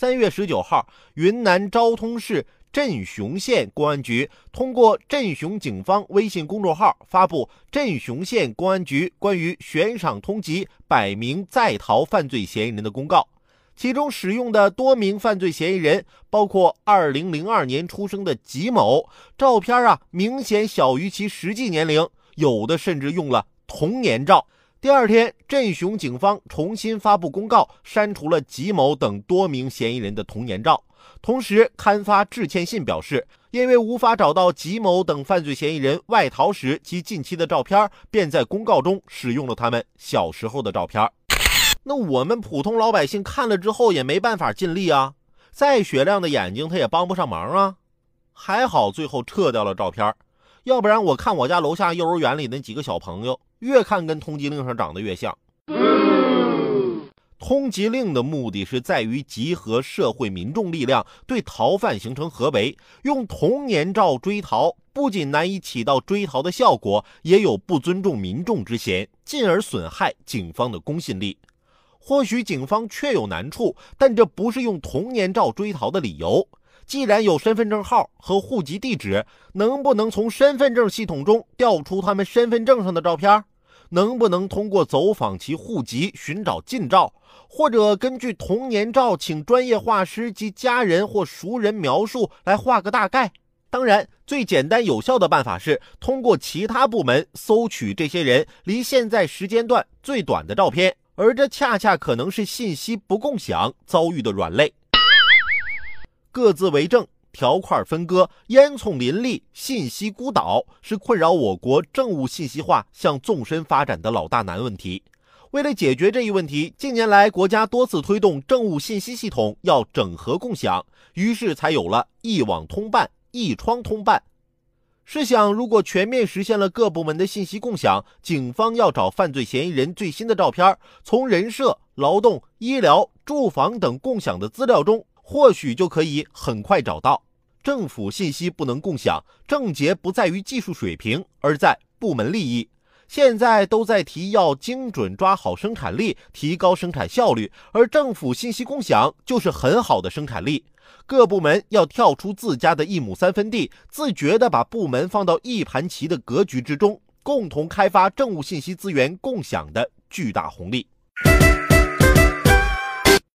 三月十九号，云南昭通市镇雄县公安局通过镇雄警方微信公众号发布《镇雄县公安局关于悬赏通缉百名在逃犯罪嫌疑人的公告》，其中使用的多名犯罪嫌疑人包括二零零二年出生的吉某，照片啊明显小于其实际年龄，有的甚至用了童年照。第二天，镇雄警方重新发布公告，删除了吉某等多名嫌疑人的童年照，同时刊发致歉信，表示因为无法找到吉某等犯罪嫌疑人外逃时及近期的照片，便在公告中使用了他们小时候的照片。那我们普通老百姓看了之后也没办法尽力啊，再雪亮的眼睛他也帮不上忙啊。还好最后撤掉了照片，要不然我看我家楼下幼儿园里那几个小朋友。越看跟通缉令上长得越像。通缉令的目的是在于集合社会民众力量，对逃犯形成合围。用童年照追逃，不仅难以起到追逃的效果，也有不尊重民众之嫌，进而损害警方的公信力。或许警方确有难处，但这不是用童年照追逃的理由。既然有身份证号和户籍地址，能不能从身份证系统中调出他们身份证上的照片？能不能通过走访其户籍寻找近照，或者根据童年照请专业画师及家人或熟人描述来画个大概？当然，最简单有效的办法是通过其他部门搜取这些人离现在时间段最短的照片，而这恰恰可能是信息不共享遭遇的软肋。各自为政。条块分割、烟囱林立、信息孤岛，是困扰我国政务信息化向纵深发展的老大难问题。为了解决这一问题，近年来国家多次推动政务信息系统要整合共享，于是才有了一网通办、一窗通办。试想，如果全面实现了各部门的信息共享，警方要找犯罪嫌疑人最新的照片，从人社、劳动、医疗、住房等共享的资料中。或许就可以很快找到。政府信息不能共享，症结不在于技术水平，而在部门利益。现在都在提要精准抓好生产力，提高生产效率，而政府信息共享就是很好的生产力。各部门要跳出自家的一亩三分地，自觉地把部门放到一盘棋的格局之中，共同开发政务信息资源共享的巨大红利。